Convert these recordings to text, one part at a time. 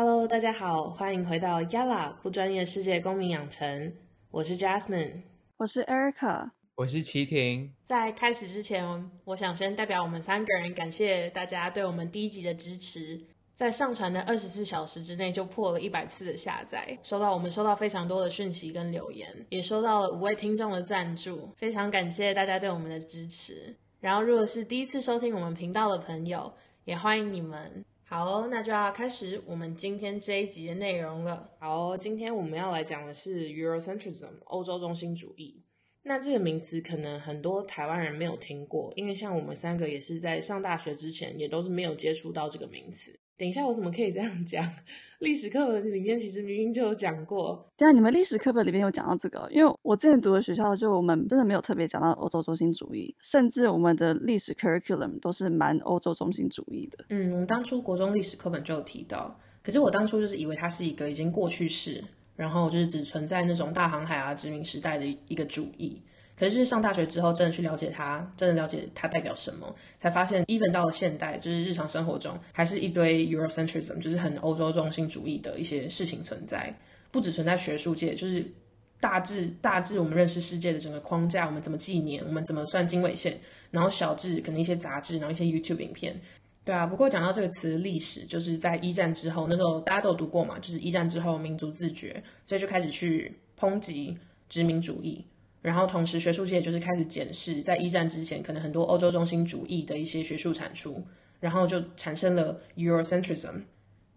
Hello，大家好，欢迎回到 Yala 不专业世界公民养成，我是 Jasmine，我是 Erica，我是齐婷。在开始之前，我想先代表我们三个人感谢大家对我们第一集的支持。在上传的二十四小时之内就破了一百次的下载，收到我们收到非常多的讯息跟留言，也收到了五位听众的赞助，非常感谢大家对我们的支持。然后，如果是第一次收听我们频道的朋友，也欢迎你们。好，哦那就要开始我们今天这一集的内容了。好，今天我们要来讲的是 Eurocentrism 欧洲中心主义。那这个名词可能很多台湾人没有听过，因为像我们三个也是在上大学之前也都是没有接触到这个名词。等一下，我怎么可以这样讲？历史课本里面其实明明就有讲过。对啊，你们历史课本里面有讲到这个，因为我之前读的学校就我们真的没有特别讲到欧洲中心主义，甚至我们的历史 curriculum 都是蛮欧洲中心主义的。嗯，我们当初国中历史课本就有提到，可是我当初就是以为它是一个已经过去式，然后就是只存在那种大航海啊殖民时代的一个主义。可是上大学之后，真的去了解它，真的了解它代表什么，才发现，even 到了现代，就是日常生活中，还是一堆 Eurocentrism，就是很欧洲中心主义的一些事情存在。不只存在学术界，就是大致大致我们认识世界的整个框架，我们怎么纪年，我们怎么算经纬线，然后小至可能一些杂志，然后一些 YouTube 影片。对啊，不过讲到这个词历史，就是在一战之后，那时候大家都有读过嘛，就是一战之后民族自觉，所以就开始去抨击殖民主义。然后同时，学术界就是开始检视在一战之前可能很多欧洲中心主义的一些学术产出，然后就产生了 Eurocentrism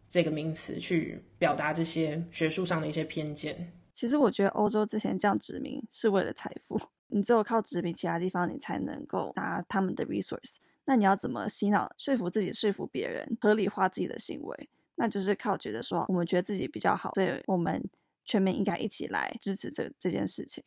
这个名词，去表达这些学术上的一些偏见。其实我觉得欧洲之前这样殖民是为了财富，你只有靠殖民其他地方，你才能够拿他们的 resource。那你要怎么洗脑、说服自己、说服别人、合理化自己的行为？那就是靠觉得说我们觉得自己比较好，所以我们全民应该一起来支持这这件事情。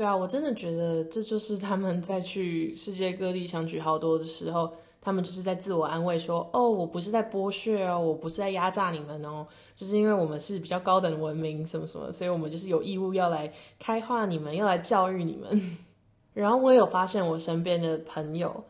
对啊，我真的觉得这就是他们在去世界各地想举好多的时候，他们就是在自我安慰说：“哦，我不是在剥削哦，我不是在压榨你们哦，就是因为我们是比较高等文明什么什么，所以我们就是有义务要来开化你们，要来教育你们。”然后我有发现，我身边的朋友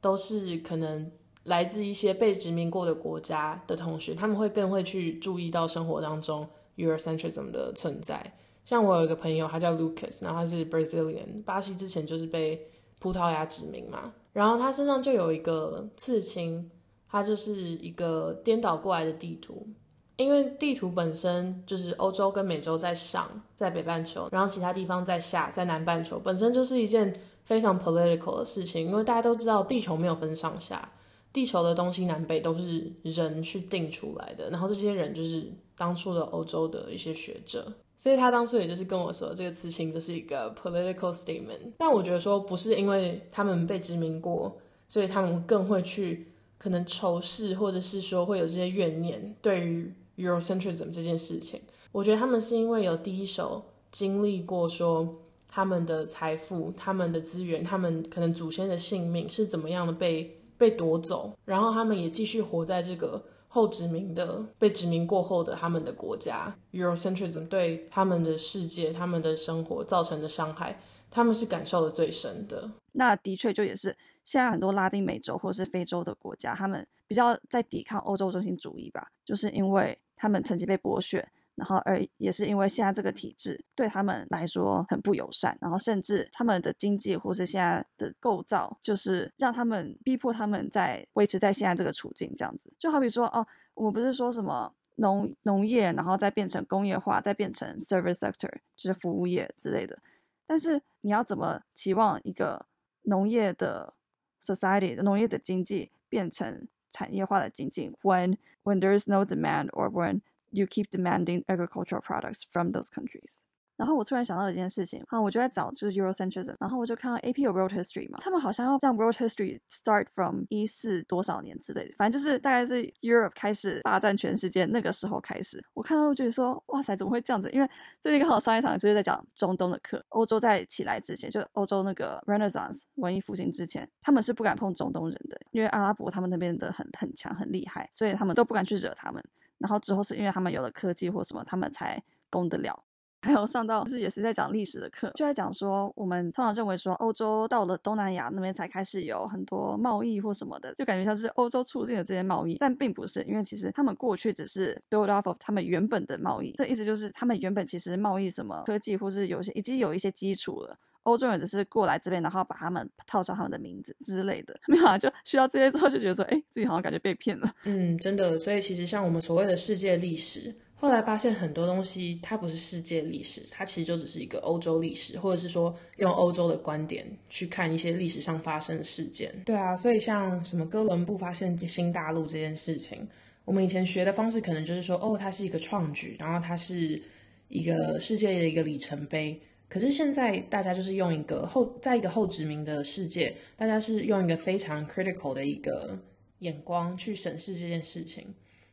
都是可能来自一些被殖民过的国家的同学，他们会更会去注意到生活当中 Eurocentrism 的存在。像我有一个朋友，他叫 Lucas，然后他是 Brazilian，巴西之前就是被葡萄牙殖民嘛，然后他身上就有一个刺青，他就是一个颠倒过来的地图，因为地图本身就是欧洲跟美洲在上，在北半球，然后其他地方在下，在南半球，本身就是一件非常 political 的事情，因为大家都知道地球没有分上下，地球的东西南北都是人去定出来的，然后这些人就是当初的欧洲的一些学者。所以他当初也就是跟我说，这个刺青就是一个 political statement。但我觉得说，不是因为他们被殖民过，所以他们更会去可能仇视，或者是说会有这些怨念对于 Eurocentrism 这件事情。我觉得他们是因为有第一手经历过，说他们的财富、他们的资源、他们可能祖先的性命是怎么样的被被夺走，然后他们也继续活在这个。后殖民的被殖民过后的他们的国家，Eurocentrism 对他们的世界、他们的生活造成的伤害，他们是感受的最深的。那的确就也是现在很多拉丁美洲或是非洲的国家，他们比较在抵抗欧洲中心主义吧，就是因为他们曾经被剥削。然后，而也是因为现在这个体制对他们来说很不友善，然后甚至他们的经济或是现在的构造，就是让他们逼迫他们在维持在现在这个处境这样子。就好比说，哦，我不是说什么农农业，然后再变成工业化，再变成 service sector，就是服务业之类的。但是你要怎么期望一个农业的 society，农业的经济变成产业化的经济？When when there is no demand or when you keep demanding agricultural products from those countries. 然后我突然想到一件事情，哈，我就在找就是 Eurocentrism，然后我就看到 AP 有 World History 嘛，他们好像要让 World History start from 一四多少年之类的，反正就是大概是 Europe 开始霸占全世界那个时候开始。我看到就觉得说，哇塞，怎么会这样子？因为最近刚好上一堂就是在讲中东的课，欧洲在起来之前，就欧洲那个 Renaissance 文艺复兴之前，他们是不敢碰中东人的，因为阿拉伯他们那边的很很强很厉害，所以他们都不敢去惹他们。然后之后是因为他们有了科技或什么，他们才攻得了。还有上到就是也是在讲历史的课，就在讲说我们通常认为说欧洲到了东南亚那边才开始有很多贸易或什么的，就感觉像是欧洲促进了这些贸易，但并不是，因为其实他们过去只是 build off of 他们原本的贸易，这意思就是他们原本其实贸易什么科技或是有些已经有一些基础了。欧洲人只是过来这边，然后把他们套上他们的名字之类的，没有啊，就需要这些之后就觉得说，哎，自己好像感觉被骗了。嗯，真的。所以其实像我们所谓的世界历史，后来发现很多东西它不是世界历史，它其实就只是一个欧洲历史，或者是说用欧洲的观点去看一些历史上发生的事件。对啊，所以像什么哥伦布发现新大陆这件事情，我们以前学的方式可能就是说，哦，它是一个创举，然后它是一个世界的一个里程碑。可是现在大家就是用一个后，在一个后殖民的世界，大家是用一个非常 critical 的一个眼光去审视这件事情。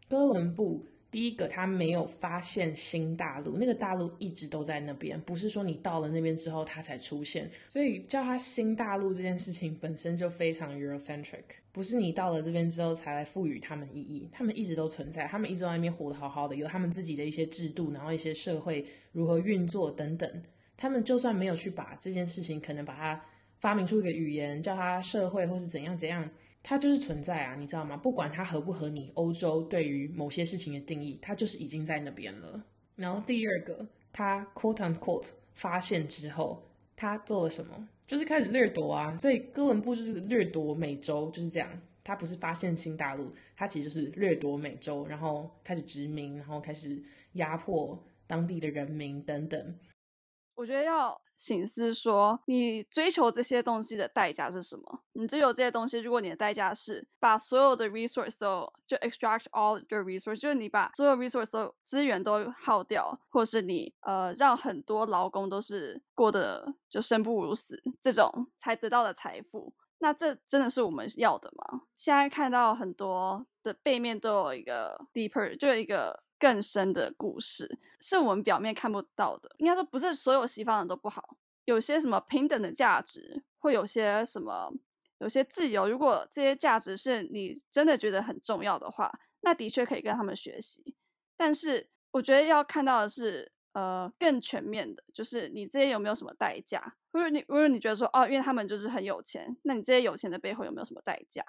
哥伦布第一个他没有发现新大陆，那个大陆一直都在那边，不是说你到了那边之后它才出现。所以叫它新大陆这件事情本身就非常 Eurocentric，不是你到了这边之后才来赋予他们意义，他们一直都存在，他们一直在那边活得好好的，有他们自己的一些制度，然后一些社会如何运作等等。他们就算没有去把这件事情，可能把它发明出一个语言，叫它社会或是怎样怎样，它就是存在啊，你知道吗？不管它合不合你欧洲对于某些事情的定义，它就是已经在那边了。然后第二个，他 quote unquote 发现之后，他做了什么？就是开始掠夺啊。所以哥伦布就是掠夺美洲，就是这样。他不是发现新大陆，他其实就是掠夺美洲，然后开始殖民，然后开始压迫当地的人民等等。我觉得要醒思说，你追求这些东西的代价是什么？你追求这些东西，如果你的代价是把所有的 resource 都就 extract all the resource，就是你把所有 resource 都资源都耗掉，或是你呃让很多劳工都是过得就生不如死，这种才得到的财富，那这真的是我们要的吗？现在看到很多的背面都有一个 deeper，就有一个。更深的故事是我们表面看不到的。应该说，不是所有西方人都不好，有些什么平等的价值，会有些什么，有些自由。如果这些价值是你真的觉得很重要的话，那的确可以跟他们学习。但是，我觉得要看到的是，呃，更全面的，就是你这些有没有什么代价？或者你，如果你觉得说，哦，因为他们就是很有钱，那你这些有钱的背后有没有什么代价？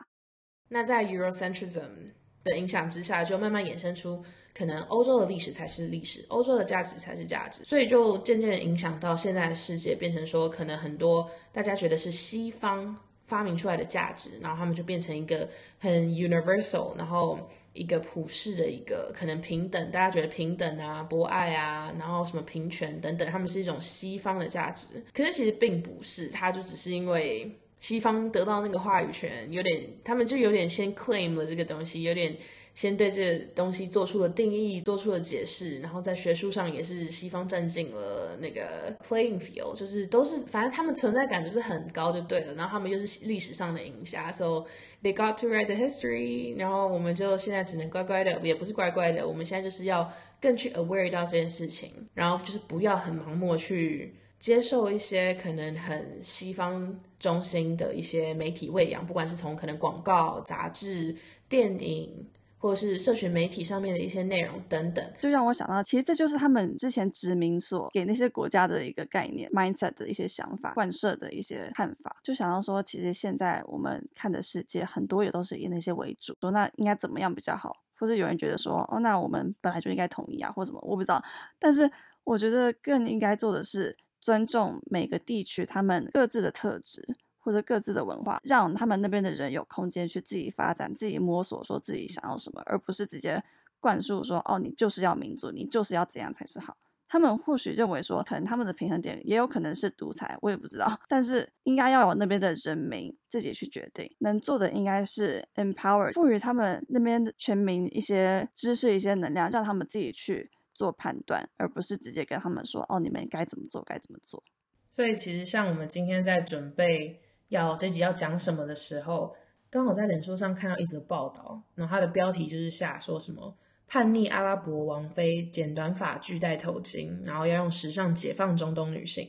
那在 Eurocentrism 的影响之下，就慢慢衍生出。可能欧洲的历史才是历史，欧洲的价值才是价值，所以就渐渐影响到现在的世界，变成说可能很多大家觉得是西方发明出来的价值，然后他们就变成一个很 universal，然后一个普世的一个可能平等，大家觉得平等啊、博爱啊，然后什么平权等等，他们是一种西方的价值，可是其实并不是，它就只是因为西方得到那个话语权，有点他们就有点先 claim 了这个东西，有点。先对这东西做出了定义，做出了解释，然后在学术上也是西方占尽了那个 playing field，就是都是反正他们存在感就是很高就对了，然后他们又是历史上的赢家，so they got to write the history，然后我们就现在只能乖乖的，也不是乖乖的，我们现在就是要更去 aware 到这件事情，然后就是不要很盲目去接受一些可能很西方中心的一些媒体喂养，不管是从可能广告、杂志、电影。或者是社群媒体上面的一些内容等等，就让我想到，其实这就是他们之前殖民所给那些国家的一个概念，mindset 的一些想法，贯彻的一些看法。就想到说，其实现在我们看的世界很多也都是以那些为主，说那应该怎么样比较好，或者有人觉得说，哦，那我们本来就应该统一啊，或什么，我不知道。但是我觉得更应该做的是尊重每个地区他们各自的特质。或者各自的文化，让他们那边的人有空间去自己发展、自己摸索，说自己想要什么，而不是直接灌输说：“哦，你就是要民主，你就是要怎样才是好。”他们或许认为说，可能他们的平衡点也有可能是独裁，我也不知道。但是应该要有那边的人民自己去决定，能做的应该是 empower，赋予他们那边的全民一些知识、一些能量，让他们自己去做判断，而不是直接跟他们说：“哦，你们该怎么做，该怎么做。”所以其实像我们今天在准备。要这集要讲什么的时候，刚好在脸书上看到一则报道，然后它的标题就是下说什么叛逆阿拉伯王妃剪短发拒戴头巾，然后要用时尚解放中东女性。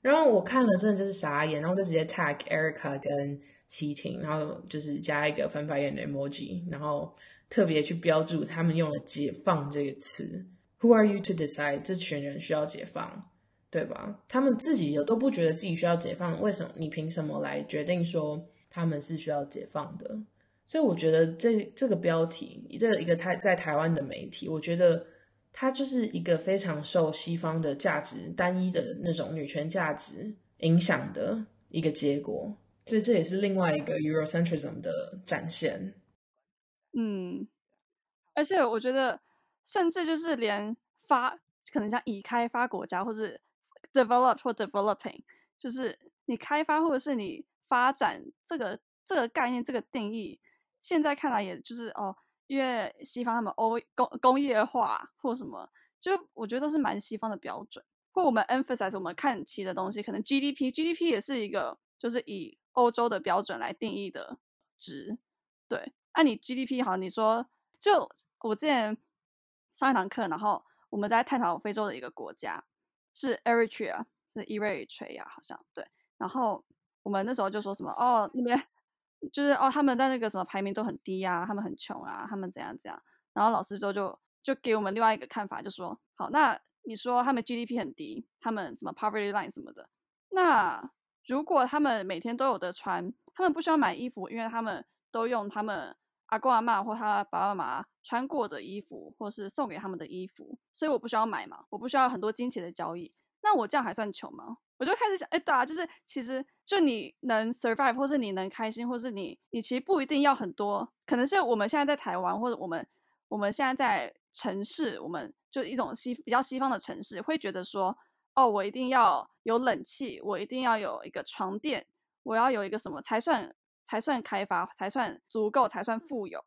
然后我看了真的就是傻眼，然后就直接 tag Erica 跟齐婷，然后就是加一个翻白眼的 emoji，然后特别去标注他们用了“解放”这个词。Who are you to decide 这群人需要解放，对吧？他们自己也都不觉得自己需要解放，为什么你凭什么来决定说他们是需要解放的？所以我觉得这这个标题，这一个台在台湾的媒体，我觉得它就是一个非常受西方的价值单一的那种女权价值影响的一个结果。所以这也是另外一个 Eurocentrism 的展现。嗯，而且我觉得，甚至就是连发可能像已开发国家，或是 develop 或 developing，就是你开发或者是你发展这个这个概念这个定义。现在看来，也就是哦，因为西方他们欧工工业化或什么，就我觉得都是蛮西方的标准。或我们 emphasize 我们看齐的东西，可能 GDP，GDP 也是一个就是以欧洲的标准来定义的值。对，按你 GDP 好，你说就我之前上一堂课，然后我们在探讨非洲的一个国家是 Eritrea，是 Eritrea 好像对，然后我们那时候就说什么哦那边。就是哦，他们在那个什么排名都很低呀，他们很穷啊，他们怎样怎样。然后老师之后就就给我们另外一个看法，就说好，那你说他们 GDP 很低，他们什么 poverty line 什么的，那如果他们每天都有的穿，他们不需要买衣服，因为他们都用他们阿公阿妈或他爸爸妈妈穿过的衣服，或是送给他们的衣服，所以我不需要买嘛，我不需要很多金钱的交易，那我这样还算穷吗？我就开始想，哎，对啊，就是其实就你能 survive，或是你能开心，或是你你其实不一定要很多，可能是我们现在在台湾，或者我们我们现在在城市，我们就一种西比较西方的城市，会觉得说，哦，我一定要有冷气，我一定要有一个床垫，我要有一个什么才算才算开发，才算足够，才算富有。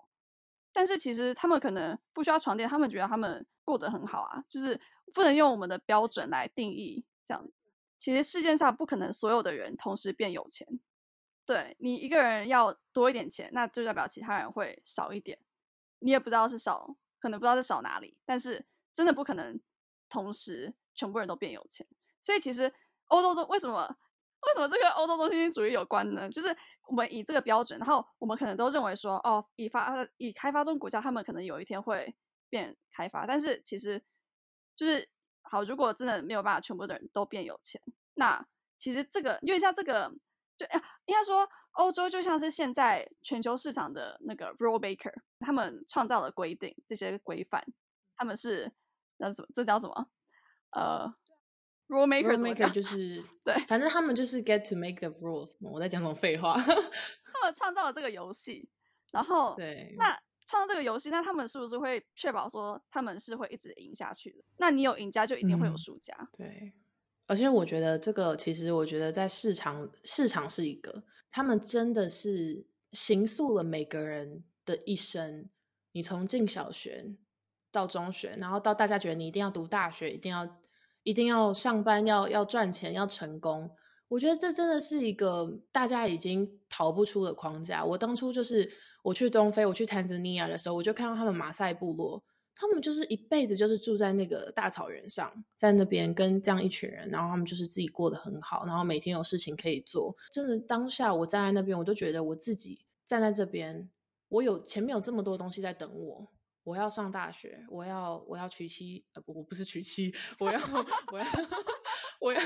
但是其实他们可能不需要床垫，他们觉得他们过得很好啊，就是不能用我们的标准来定义这样。其实世界上不可能所有的人同时变有钱，对你一个人要多一点钱，那就代表其他人会少一点。你也不知道是少，可能不知道是少哪里，但是真的不可能同时全部人都变有钱。所以其实欧洲中为什么 为什么这个欧洲中心主义有关呢？就是我们以这个标准，然后我们可能都认为说，哦，以发以开发中国家，他们可能有一天会变开发，但是其实就是。好，如果真的没有办法全部的人都变有钱，那其实这个因为像这个，就应该说欧洲就像是现在全球市场的那个 rule maker，他们创造了规定这些规范，他们是那什么这叫什么？呃，rule maker 就是 对，反正他们就是 get to make the rules。我在讲什么废话？他们创造了这个游戏，然后对那。创造这个游戏，那他们是不是会确保说他们是会一直赢下去的？那你有赢家，就一定会有输家。对，而且我觉得这个其实，我觉得在市场市场是一个，他们真的是形塑了每个人的一生。你从进小学到中学，然后到大家觉得你一定要读大学，一定要一定要上班，要要赚钱，要成功。我觉得这真的是一个大家已经逃不出的框架。我当初就是。我去东非，我去坦桑尼亚的时候，我就看到他们马赛部落，他们就是一辈子就是住在那个大草原上，在那边跟这样一群人，然后他们就是自己过得很好，然后每天有事情可以做。真的，当下我站在那边，我都觉得我自己站在这边，我有前面有这么多东西在等我，我要上大学，我要我要娶妻，呃，我不是娶妻，我要我要 我要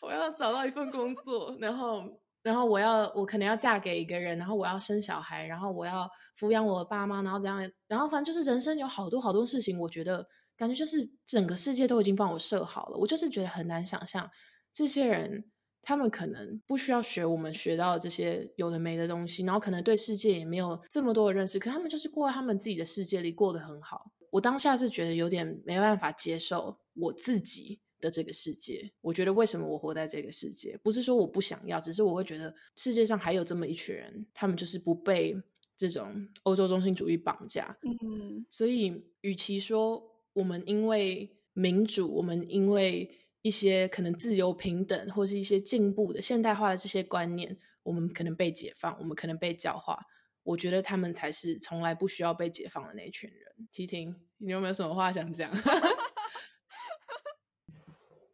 我要找到一份工作，然后。然后我要，我可能要嫁给一个人，然后我要生小孩，然后我要抚养我的爸妈，然后怎样？然后反正就是人生有好多好多事情，我觉得感觉就是整个世界都已经帮我设好了。我就是觉得很难想象，这些人他们可能不需要学我们学到这些有的没的东西，然后可能对世界也没有这么多的认识，可他们就是过在他们自己的世界里过得很好。我当下是觉得有点没办法接受我自己。的这个世界，我觉得为什么我活在这个世界，不是说我不想要，只是我会觉得世界上还有这么一群人，他们就是不被这种欧洲中心主义绑架。嗯，所以与其说我们因为民主，我们因为一些可能自由平等或是一些进步的现代化的这些观念，我们可能被解放，我们可能被教化，我觉得他们才是从来不需要被解放的那群人。齐婷，你有没有什么话想讲？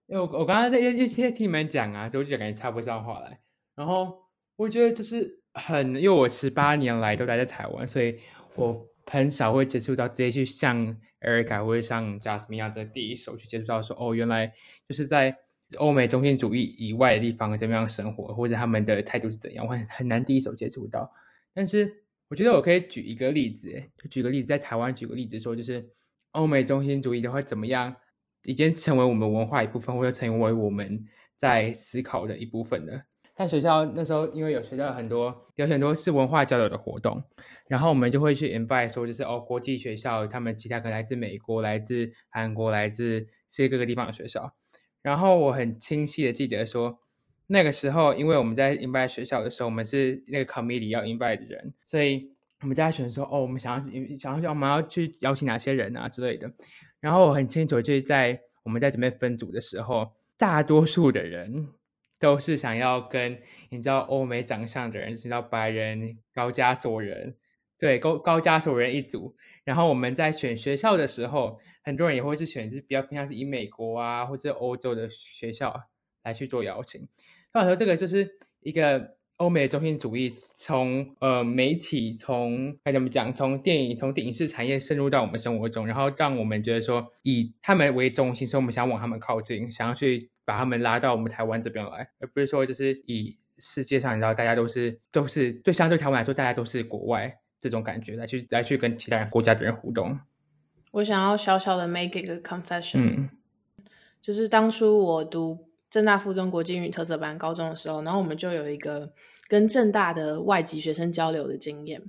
因为我我刚刚在一些听你们讲啊，所以我就感觉插不上话来。然后我觉得就是很，因为我十八年来都待在台湾，所以我很少会接触到，直接去像 Erica 或者像 Jasmine 在第一手去接触到说，哦，原来就是在欧美中心主义以外的地方怎么样生活，或者他们的态度是怎样，我很很难第一手接触到。但是我觉得我可以举一个例子，举个例子，在台湾举个例子说，就是欧美中心主义的话怎么样，已经成为我们文化一部分，或者成为我们在思考的一部分了。在学校那时候，因为有学校很多有很多是文化交流的活动，然后我们就会去 invite 说，就是哦，国际学校他们其他可能来自美国、来自韩国、来自世界各个地方的学校。然后我很清晰的记得说，那个时候因为我们在 invite 学校的时候，我们是那个 committee 要 invite 的人，所以我们在选说，哦，我们想要想要我们要去邀请哪些人啊之类的。然后我很清楚，就是在我们在准备分组的时候，大多数的人。都是想要跟你知道欧美长相的人，知道白人高加索人，对高高加索人一组。然后我们在选学校的时候，很多人也会是选是比较偏向是以美国啊或者欧洲的学校来去做邀请。那我说这个就是一个。欧美中心主义从呃媒体从该怎么讲，从电影从影视产业深入到我们生活中，然后让我们觉得说以他们为中心，所以我们想往他们靠近，想要去把他们拉到我们台湾这边来，而不是说就是以世界上你知道大家都是都是对相对台湾来说大家都是国外这种感觉来去来去跟其他国家的人互动。我想要小小的 make 一个 confession，就是当初我读。正大附中国际英语特色班高中的时候，然后我们就有一个跟正大的外籍学生交流的经验。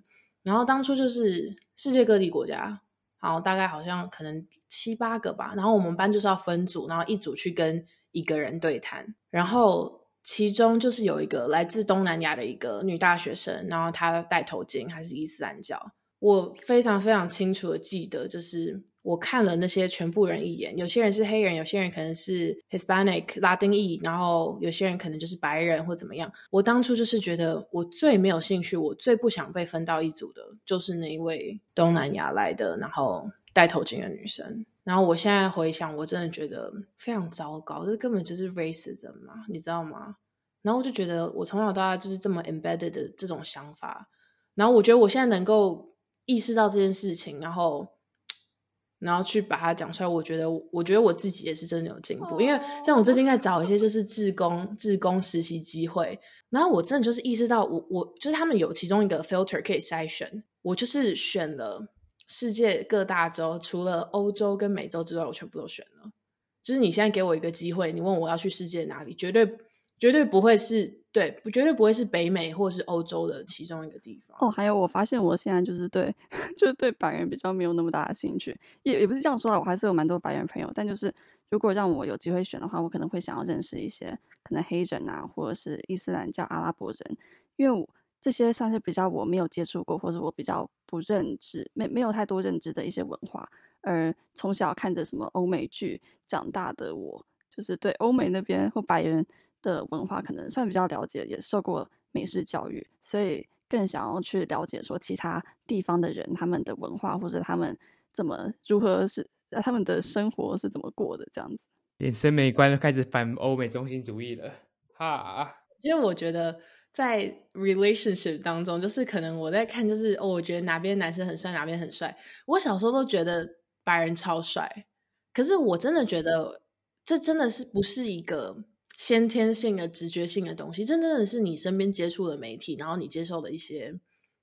然后当初就是世界各地国家，然后大概好像可能七八个吧。然后我们班就是要分组，然后一组去跟一个人对谈。然后其中就是有一个来自东南亚的一个女大学生，然后她戴头巾，还是伊斯兰教。我非常非常清楚的记得，就是。我看了那些全部人一眼，有些人是黑人，有些人可能是 Hispanic 拉丁裔，然后有些人可能就是白人或怎么样。我当初就是觉得我最没有兴趣，我最不想被分到一组的，就是那一位东南亚来的，然后戴头巾的女生。然后我现在回想，我真的觉得非常糟糕，这根本就是 racism 嘛，你知道吗？然后我就觉得我从小到大就是这么 embedded 的这种想法。然后我觉得我现在能够意识到这件事情，然后。然后去把它讲出来，我觉得，我觉得我自己也是真的有进步，因为像我最近在找一些就是自工、自工实习机会，然后我真的就是意识到，我我就是他们有其中一个 filter 可以筛选，我就是选了世界各大洲，除了欧洲跟美洲之外，我全部都选了。就是你现在给我一个机会，你问我要去世界哪里，绝对绝对不会是。对，绝对不会是北美或是欧洲的其中一个地方。哦，还有，我发现我现在就是对，就是对白人比较没有那么大的兴趣。也也不是这样说的，我还是有蛮多白人朋友。但就是如果让我有机会选的话，我可能会想要认识一些可能黑人啊，或者是伊斯兰教阿拉伯人，因为这些算是比较我没有接触过，或者我比较不认知，没没有太多认知的一些文化。而从小看着什么欧美剧长大的我，就是对欧美那边或白人。的文化可能算比较了解，也受过美式教育，所以更想要去了解说其他地方的人他们的文化，或者他们怎么如何是他们的生活是怎么过的这样子。连审美观都开始反欧美中心主义了，哈！因为我觉得在 relationship 当中，就是可能我在看，就是哦，我觉得哪边男生很帅，哪边很帅。我小时候都觉得白人超帅，可是我真的觉得这真的是不是一个。先天性的直觉性的东西，真正的是你身边接触的媒体，然后你接受的一些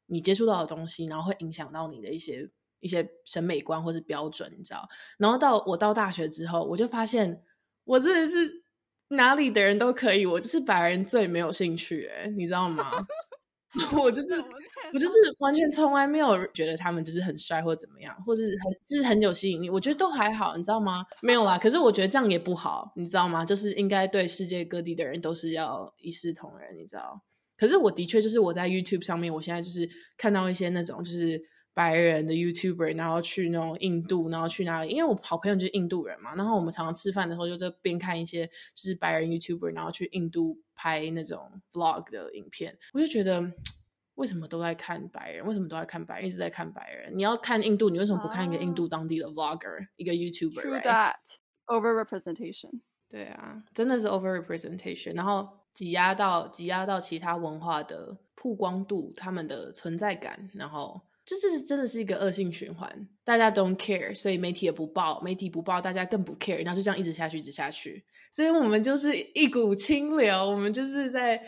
你接触到的东西，然后会影响到你的一些一些审美观或是标准，你知道？然后到我到大学之后，我就发现我真的是哪里的人都可以，我就是白人最没有兴趣，诶，你知道吗？我就是我就是完全从来没有觉得他们就是很帅或怎么样，或是很就是很有吸引力。我觉得都还好，你知道吗？没有啦。可是我觉得这样也不好，你知道吗？就是应该对世界各地的人都是要一视同仁，你知道？可是我的确就是我在 YouTube 上面，我现在就是看到一些那种就是白人的 YouTuber，然后去那种印度，然后去哪里？因为我好朋友就是印度人嘛，然后我们常常吃饭的时候就在边看一些就是白人 YouTuber，然后去印度。拍那种 vlog 的影片，我就觉得为什么都在看白人？为什么都在看白人？一直在看白人。你要看印度，你为什么不看一个印度当地的 vlogger，一个 YouTuber？True that over representation。对啊，真的是 over representation。然后挤压到挤压到其他文化的曝光度，他们的存在感，然后就这是真的是一个恶性循环，大家 don't care，所以媒体也不报，媒体不报，大家更不 care，然后就这样一直下去，一直下去。所以我们就是一股清流，我们就是在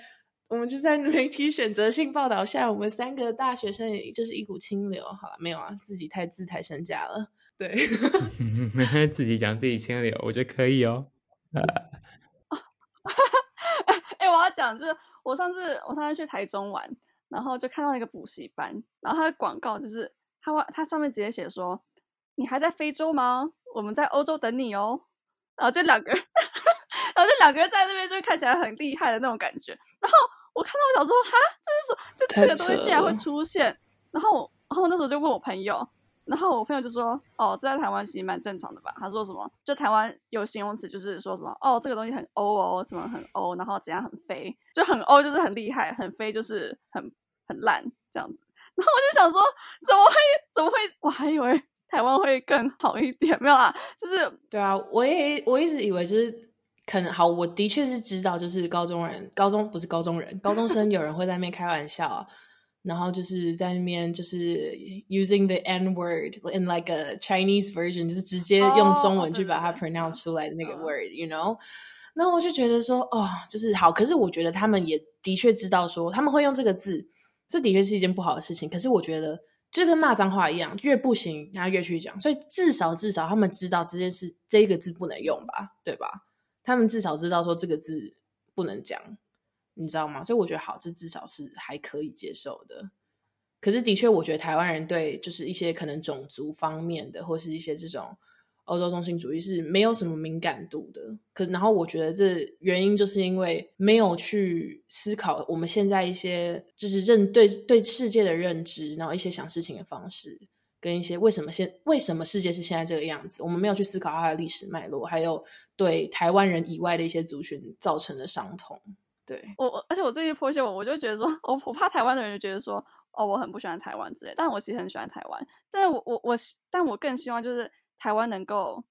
我们就是在媒体选择性报道下，我们三个大学生也就是一股清流。好了，没有啊，自己太自抬身价了。对，自己讲自己清流，我觉得可以哦。哎，我要讲就是，我上次我上次去台中玩。然后就看到一个补习班，然后它的广告就是它它上面直接写说：“你还在非洲吗？我们在欧洲等你哦。”然后这两个人，然后这两个人在那边就看起来很厉害的那种感觉。然后我看到我想说：“哈，这是说这这个东西竟然会出现？”然后然后那时候就问我朋友。然后我朋友就说：“哦，这在台湾其实蛮正常的吧？”他说什么？就台湾有形容词，就是说什么哦，这个东西很欧哦，什么很欧，然后怎样很飞，就很欧就是很厉害，很飞就是很很烂这样子。然后我就想说，怎么会怎么会？我还以为台湾会更好一点，没有啦，就是对啊，我也我一直以为就是可能好，我的确是知道，就是高中人，高中不是高中人，高中生有人会在那边开玩笑。然后就是在那边就是 using the N word in like a Chinese version，就是直接用中文去把它 pronounce 出来的那个 word，you know？然后我就觉得说，哦，就是好。可是我觉得他们也的确知道说他们会用这个字，这的确是一件不好的事情。可是我觉得就跟骂脏话一样，越不行他越去讲。所以至少至少他们知道这件事，这个字不能用吧？对吧？他们至少知道说这个字不能讲。你知道吗？所以我觉得好，这至少是还可以接受的。可是的确，我觉得台湾人对就是一些可能种族方面的，或是一些这种欧洲中心主义是没有什么敏感度的。可然后我觉得这原因就是因为没有去思考我们现在一些就是认对对世界的认知，然后一些想事情的方式，跟一些为什么现为什么世界是现在这个样子，我们没有去思考它的历史脉络，还有对台湾人以外的一些族群造成的伤痛。对我我，而且我最近剖析我，我就觉得说，我我怕台湾的人就觉得说，哦，我很不喜欢台湾之类，但我其实很喜欢台湾，但是我我我，但我更希望就是台湾能够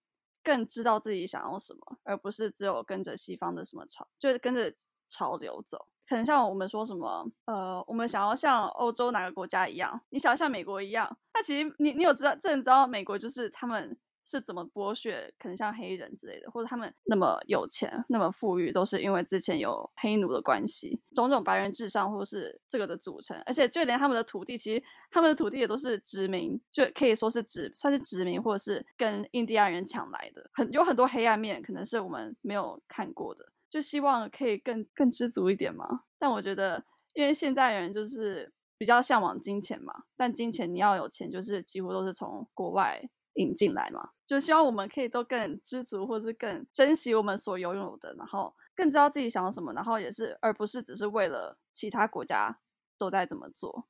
更知道自己想要什么，而不是只有跟着西方的什么潮，就是跟着潮流走。可能像我们说什么，呃，我们想要像欧洲哪个国家一样，你想要像美国一样，那其实你你有知道，真的知道美国就是他们。是怎么剥削？可能像黑人之类的，或者他们那么有钱、那么富裕，都是因为之前有黑奴的关系，种种白人至上，或是这个的组成。而且就连他们的土地，其实他们的土地也都是殖民，就可以说是殖，算是殖民，或者是跟印第安人抢来的。很有很多黑暗面，可能是我们没有看过的。就希望可以更更知足一点嘛。但我觉得，因为现代人就是比较向往金钱嘛，但金钱你要有钱，就是几乎都是从国外。引进来嘛，就希望我们可以都更知足，或是更珍惜我们所拥有的，然后更知道自己想要什么，然后也是而不是只是为了其他国家都在怎么做，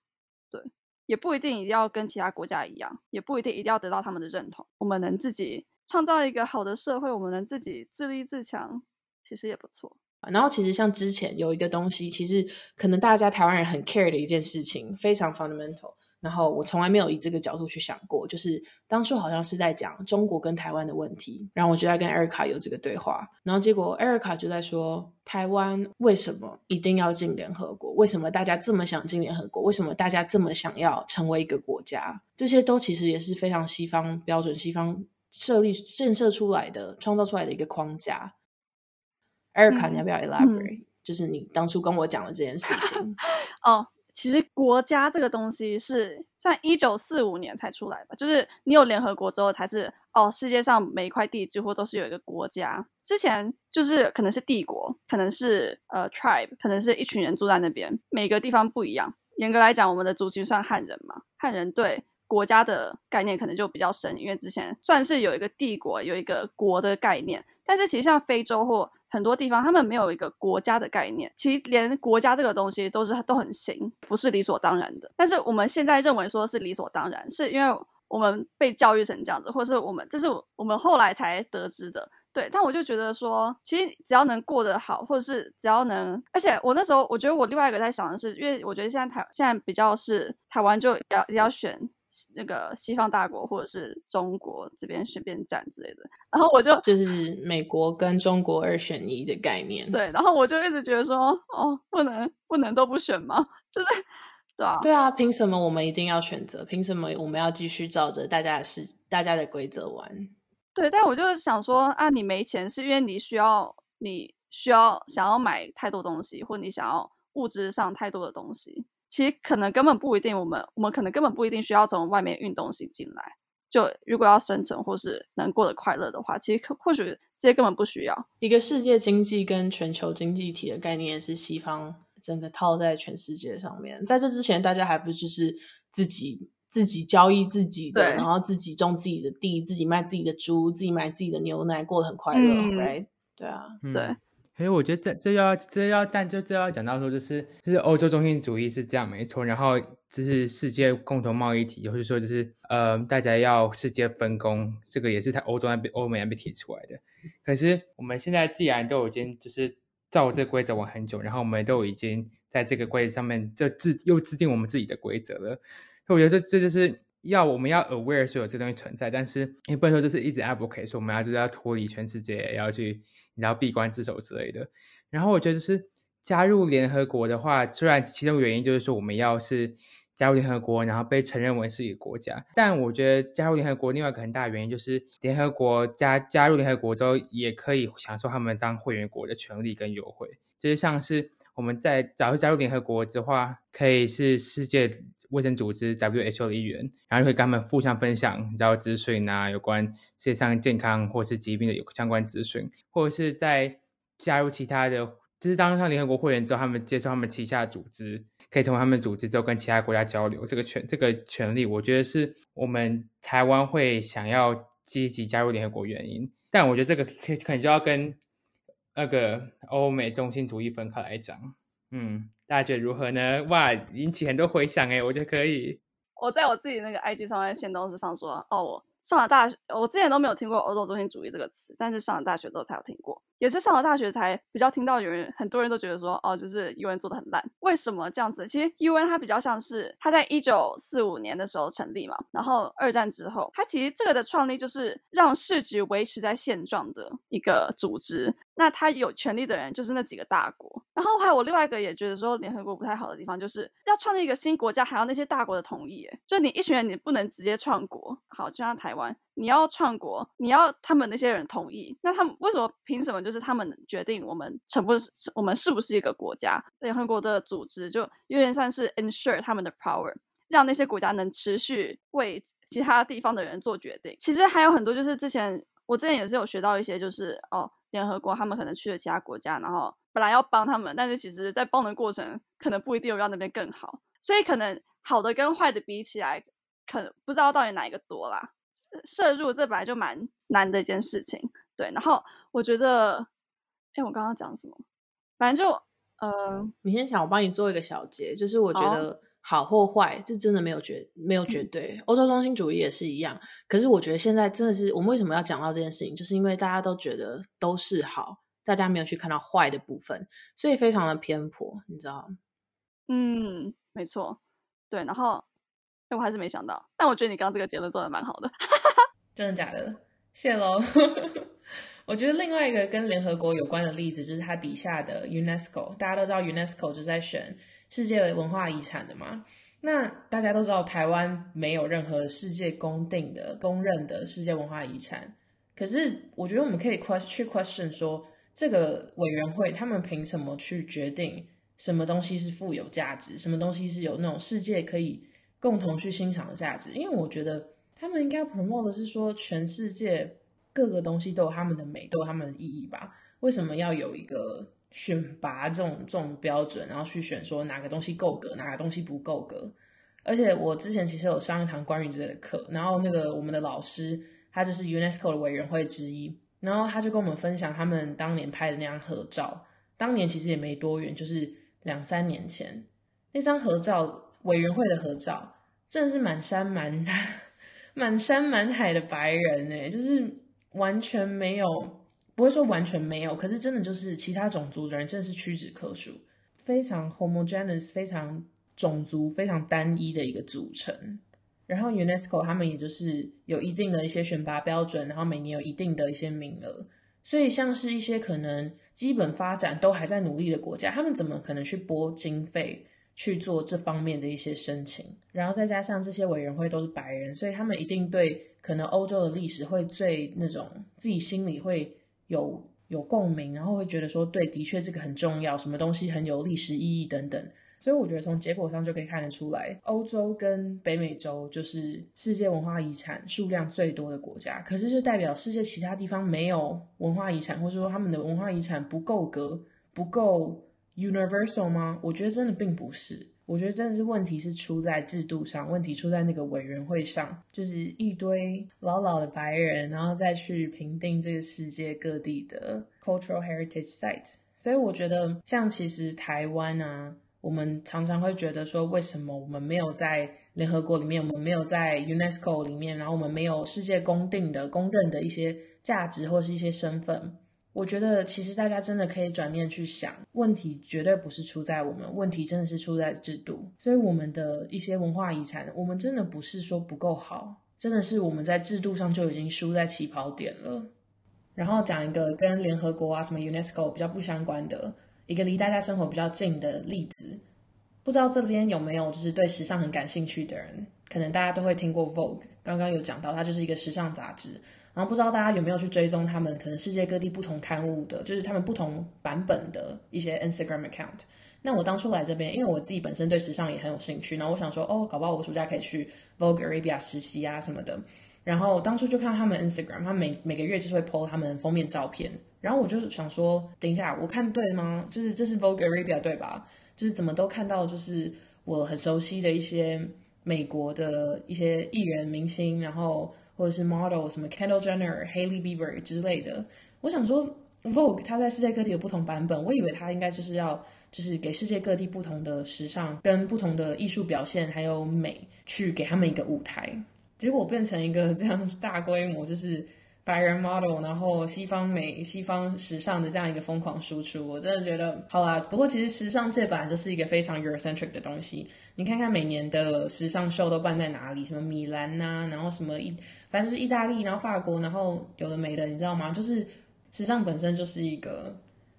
对，也不一定一定要跟其他国家一样，也不一定一定要得到他们的认同。我们能自己创造一个好的社会，我们能自己自立自强，其实也不错。然后其实像之前有一个东西，其实可能大家台湾人很 care 的一件事情，非常 fundamental。然后我从来没有以这个角度去想过，就是当初好像是在讲中国跟台湾的问题，然后我就在跟艾瑞卡有这个对话，然后结果艾瑞卡就在说台湾为什么一定要进联合国？为什么大家这么想进联合国？为什么大家这么想要成为一个国家？这些都其实也是非常西方标准、西方设立建设出来的、创造出来的一个框架。艾瑞卡，你要不要 elaborate？就是你当初跟我讲的这件事情 哦。其实国家这个东西是算一九四五年才出来的，就是你有联合国之后才是哦，世界上每一块地几乎都是有一个国家。之前就是可能是帝国，可能是呃 tribe，可能是一群人住在那边，每个地方不一样。严格来讲，我们的族群算汉人嘛，汉人对国家的概念可能就比较深，因为之前算是有一个帝国，有一个国的概念。但是其实像非洲或很多地方，他们没有一个国家的概念，其实连国家这个东西都是都很行，不是理所当然的。但是我们现在认为说是理所当然，是因为我们被教育成这样子，或是我们这是我们后来才得知的。对，但我就觉得说，其实只要能过得好，或者是只要能，而且我那时候我觉得我另外一个在想的是，因为我觉得现在台现在比较是台湾就要要选。那个西方大国或者是中国这边选边站之类的，然后我就就是 美国跟中国二选一的概念。对，然后我就一直觉得说，哦，不能不能都不选吗？就是对啊，对啊，凭什么我们一定要选择？凭什么我们要继续照着大家的事、大家的规则玩？对，但我就是想说啊，你没钱是因为你需要，你需要想要买太多东西，或你想要物质上太多的东西。其实可能根本不一定，我们我们可能根本不一定需要从外面运东西进来。就如果要生存或是能过得快乐的话，其实或许这些根本不需要。一个世界经济跟全球经济体的概念是西方。真的套在全世界上面，在这之前，大家还不就是自己自己交易自己的，然后自己种自己的地，自己卖自己的猪，自己买自己的牛奶，过得很快乐，right？对啊，对。所以我觉得这这要这要，但就这要讲到说，就是就是欧洲中心主义是这样没错，然后这是世界共同贸易体，或者说就是呃，大家要世界分工，这个也是在欧洲那边欧美那边提出来的。可是我们现在既然都已经就是。照这规则玩很久，然后我们都已经在这个规则上面就制又制定我们自己的规则了。我觉得这这就是要我们要 aware 是有这东西存在，但是也不能说就是一直 advocate 说我们要就是要脱离全世界，要去你要闭关自守之类的。然后我觉得是加入联合国的话，虽然其中原因就是说我们要是加入联合国，然后被承认为是一个国家，但我觉得加入联合国另外一个很大的原因就是联合国加加入联合国之后，也可以享受他们当会员国的权利跟优惠。就是像是我们在假如加入联合国的话，可以是世界卫生组织 WHO 的一员，然后会跟他们互相分享，你知道资讯啊，有关世界上健康或是疾病的有相关资讯，或者是在加入其他的，就是当上联合国会员之后，他们接受他们旗下的组织，可以成为他们组织之后跟其他国家交流，这个权这个权利，我觉得是我们台湾会想要积极加入联合国原因。但我觉得这个可可能就要跟。那个欧美中心主义分开来讲，嗯，大家觉得如何呢？哇，引起很多回响哎，我觉得可以。我在我自己那个 IG 上面先都是放说，哦，我上了大学，我之前都没有听过欧洲中心主义这个词，但是上了大学之后才有听过。也是上了大学才比较听到有人，很多人都觉得说，哦，就是 UN 做的很烂。为什么这样子？其实 UN 它比较像是它在一九四五年的时候成立嘛，然后二战之后，它其实这个的创立就是让市局维持在现状的一个组织。那它有权利的人就是那几个大国。然后还有我另外一个也觉得说联合国不太好的地方，就是要创立一个新国家，还要那些大国的同意。就你一群人，你不能直接创国。好，就像台湾，你要创国，你要他们那些人同意。那他们为什么凭什么？就是他们决定我们成不是我们是不是一个国家？联合国的组织就有点算是 ensure 他们的 power，让那些国家能持续为其他地方的人做决定。其实还有很多，就是之前我之前也是有学到一些，就是哦，联合国他们可能去了其他国家，然后本来要帮他们，但是其实在帮的过程可能不一定有让那边更好，所以可能好的跟坏的比起来，可能不知道到底哪一个多啦。摄入这本来就蛮难的一件事情，对。然后我觉得。哎，我刚刚讲什么？反正就，呃，你先想，我帮你做一个小结。就是我觉得好或坏，这真的没有绝没有绝对。欧洲中心主义也是一样。可是我觉得现在真的是，我们为什么要讲到这件事情？就是因为大家都觉得都是好，大家没有去看到坏的部分，所以非常的偏颇，你知道嗯，没错。对，然后，哎，我还是没想到。但我觉得你刚刚这个结论做的蛮好的。真的假的？谢喽。我觉得另外一个跟联合国有关的例子，就是它底下的 UNESCO。大家都知道 UNESCO 就在选世界文化遗产的嘛。那大家都知道台湾没有任何世界公定的、公认的世界文化遗产。可是我觉得我们可以 question 去 question 说，这个委员会他们凭什么去决定什么东西是富有价值，什么东西是有那种世界可以共同去欣赏的价值？因为我觉得他们应该 promote 的是说全世界。各个东西都有他们的美，都有他们的意义吧？为什么要有一个选拔这种这种标准，然后去选说哪个东西够格，哪个东西不够格？而且我之前其实有上一堂关于这个课，然后那个我们的老师他就是 UNESCO 的委员会之一，然后他就跟我们分享他们当年拍的那张合照，当年其实也没多远，就是两三年前那张合照，委员会的合照，真的是满山满 满山满海的白人哎，就是。完全没有，不会说完全没有，可是真的就是其他种族的人，真的是屈指可数，非常 homogeneous，非常种族非常单一的一个组成。然后 UNESCO 他们也就是有一定的一些选拔标准，然后每年有一定的一些名额，所以像是一些可能基本发展都还在努力的国家，他们怎么可能去拨经费去做这方面的一些申请，然后再加上这些委员会都是白人，所以他们一定对可能欧洲的历史会最那种自己心里会有有共鸣，然后会觉得说，对，的确这个很重要，什么东西很有历史意义等等。所以我觉得从结果上就可以看得出来，欧洲跟北美洲就是世界文化遗产数量最多的国家，可是就代表世界其他地方没有文化遗产，或者说他们的文化遗产不够格，不够。Universal 吗？我觉得真的并不是。我觉得真的是问题是出在制度上，问题出在那个委员会上，就是一堆老老的白人，然后再去评定这个世界各地的 cultural heritage site。所以我觉得，像其实台湾啊，我们常常会觉得说，为什么我们没有在联合国里面，我们没有在 UNESCO 里面，然后我们没有世界公定的、公认的一些价值或是一些身份？我觉得其实大家真的可以转念去想，问题绝对不是出在我们，问题真的是出在制度。所以我们的一些文化遗产，我们真的不是说不够好，真的是我们在制度上就已经输在起跑点了。然后讲一个跟联合国啊、什么 UNESCO 比较不相关的一个离大家生活比较近的例子，不知道这边有没有就是对时尚很感兴趣的人，可能大家都会听过 Vogue，刚刚有讲到，它就是一个时尚杂志。然后不知道大家有没有去追踪他们可能世界各地不同刊物的，就是他们不同版本的一些 Instagram account。那我当初来这边，因为我自己本身对时尚也很有兴趣，然后我想说，哦，搞不好我暑假可以去 Vogue Arabia 实习啊什么的。然后当初就看他们 Instagram，他每每个月就是会 po 他们封面照片。然后我就想说，等一下，我看对吗？就是这是 Vogue Arabia 对吧？就是怎么都看到就是我很熟悉的一些美国的一些艺人明星，然后。或者是 model 什么 Kendall Jenner、Hailey Bieber 之类的，我想说 Vogue 它在世界各地有不同版本，我以为它应该就是要就是给世界各地不同的时尚跟不同的艺术表现还有美去给他们一个舞台，结果变成一个这样大规模就是。白人 model，然后西方美、西方时尚的这样一个疯狂输出，我真的觉得好啦。不过其实时尚界本来就是一个非常 Eurocentric 的东西。你看看每年的时尚秀都办在哪里？什么米兰呐，然后什么意，反正就是意大利，然后法国，然后有的没的，你知道吗？就是时尚本身就是一个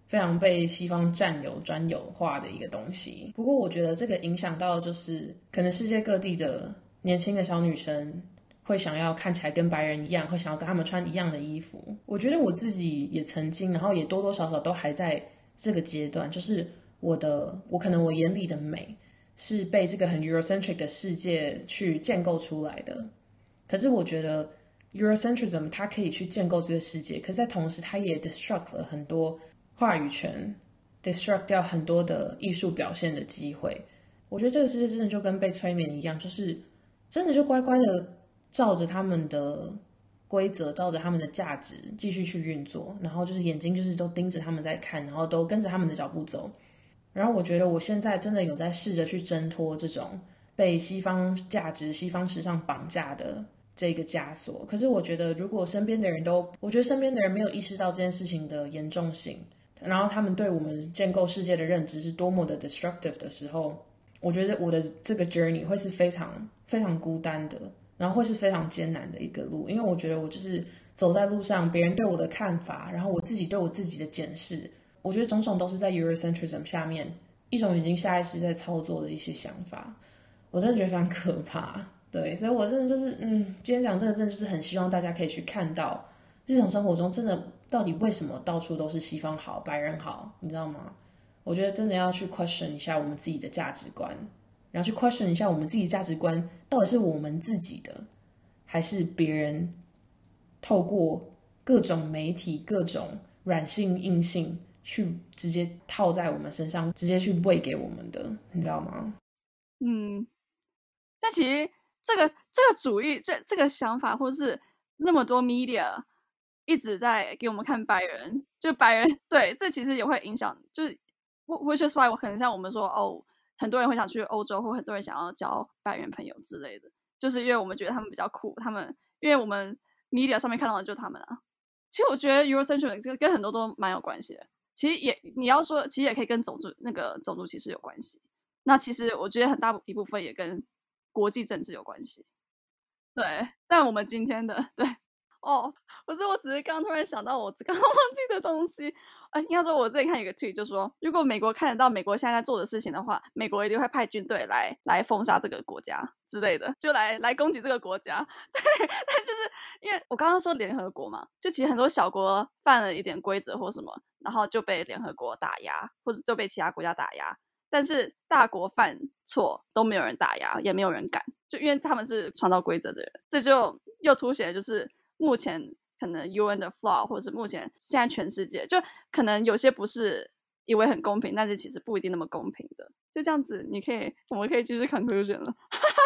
非常被西方占有、专有化的一个东西。不过我觉得这个影响到就是可能世界各地的年轻的小女生。会想要看起来跟白人一样，会想要跟他们穿一样的衣服。我觉得我自己也曾经，然后也多多少少都还在这个阶段，就是我的，我可能我眼里的美是被这个很 Eurocentric 的世界去建构出来的。可是我觉得 Eurocentrism 它可以去建构这个世界，可是在同时它也 destruct 了很多话语权，destruct 掉很多的艺术表现的机会。我觉得这个世界真的就跟被催眠一样，就是真的就乖乖的。照着他们的规则，照着他们的价值继续去运作，然后就是眼睛就是都盯着他们在看，然后都跟着他们的脚步走。然后我觉得我现在真的有在试着去挣脱这种被西方价值、西方时尚绑架的这个枷锁。可是我觉得，如果身边的人都，我觉得身边的人没有意识到这件事情的严重性，然后他们对我们建构世界的认知是多么的 destructive 的时候，我觉得我的这个 journey 会是非常非常孤单的。然后会是非常艰难的一个路，因为我觉得我就是走在路上，别人对我的看法，然后我自己对我自己的检视，我觉得种种都是在 Eurocentrism 下面一种已经下意识在操作的一些想法，我真的觉得非常可怕。对，所以我真的就是，嗯，今天讲这个真的就是很希望大家可以去看到日常生活中真的到底为什么到处都是西方好、白人好，你知道吗？我觉得真的要去 question 一下我们自己的价值观。然后去 question 一下我们自己价值观到底是我们自己的，还是别人透过各种媒体、各种软性、硬性去直接套在我们身上，直接去喂给我们的，你知道吗？嗯，但其实这个这个主意、这这个想法，或是那么多 media 一直在给我们看白人，就白人 对，这其实也会影响，就是 which is why 我可能像我们说哦。很多人会想去欧洲，或很多人想要交白人朋友之类的，就是因为我们觉得他们比较酷。他们因为我们 media 上面看到的就是他们啊。其实我觉得 Eurocentric 跟很多都蛮有关系的。其实也你要说，其实也可以跟种族那个种族歧视有关系。那其实我觉得很大一部分也跟国际政治有关系。对，但我们今天的对哦，不是，我只是刚突然想到我刚 刚忘记的东西呃，应该说我之前看一个 tweet 就说，如果美国看得到美国现在在做的事情的话，美国一定会派军队来来封杀这个国家之类的，就来来攻击这个国家。对，但就是因为我刚刚说联合国嘛，就其实很多小国犯了一点规则或什么，然后就被联合国打压，或者就被其他国家打压。但是大国犯错都没有人打压，也没有人敢，就因为他们是创造规则的人，这就又凸显就是目前。可能 UN 的 flaw，或者是目前现在全世界，就可能有些不是以为很公平，但是其实不一定那么公平的。就这样子，你可以，我们可以继续 conclusion 了。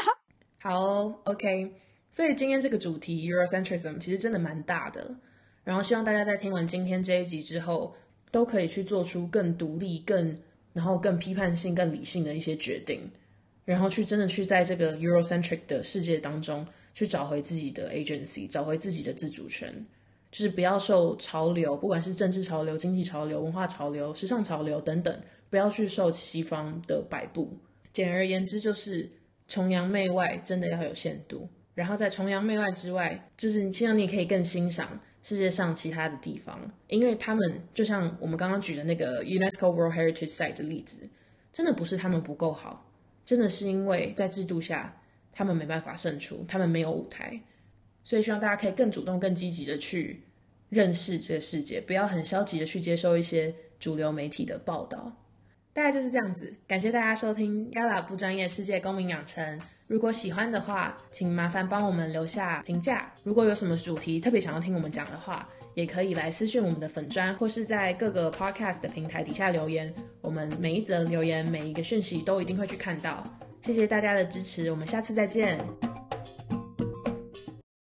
好，OK。所以今天这个主题 Eurocentrism 其实真的蛮大的。然后希望大家在听完今天这一集之后，都可以去做出更独立、更然后更批判性、更理性的一些决定，然后去真的去在这个 Eurocentric 的世界当中。去找回自己的 agency，找回自己的自主权，就是不要受潮流，不管是政治潮流、经济潮流、文化潮流、时尚潮流等等，不要去受西方的摆布。简而言之，就是崇洋媚外真的要有限度。然后在崇洋媚外之外，就是希望你可以更欣赏世界上其他的地方，因为他们就像我们刚刚举的那个 UNESCO World Heritage Site 的例子，真的不是他们不够好，真的是因为在制度下。他们没办法胜出，他们没有舞台，所以希望大家可以更主动、更积极的去认识这个世界，不要很消极的去接受一些主流媒体的报道。大概就是这样子。感谢大家收听《Yala 不专业世界公民养成》。如果喜欢的话，请麻烦帮我们留下评价。如果有什么主题特别想要听我们讲的话，也可以来私讯我们的粉砖，或是在各个 Podcast 的平台底下留言。我们每一则留言、每一个讯息都一定会去看到。谢谢大家的支持，我们下次再见。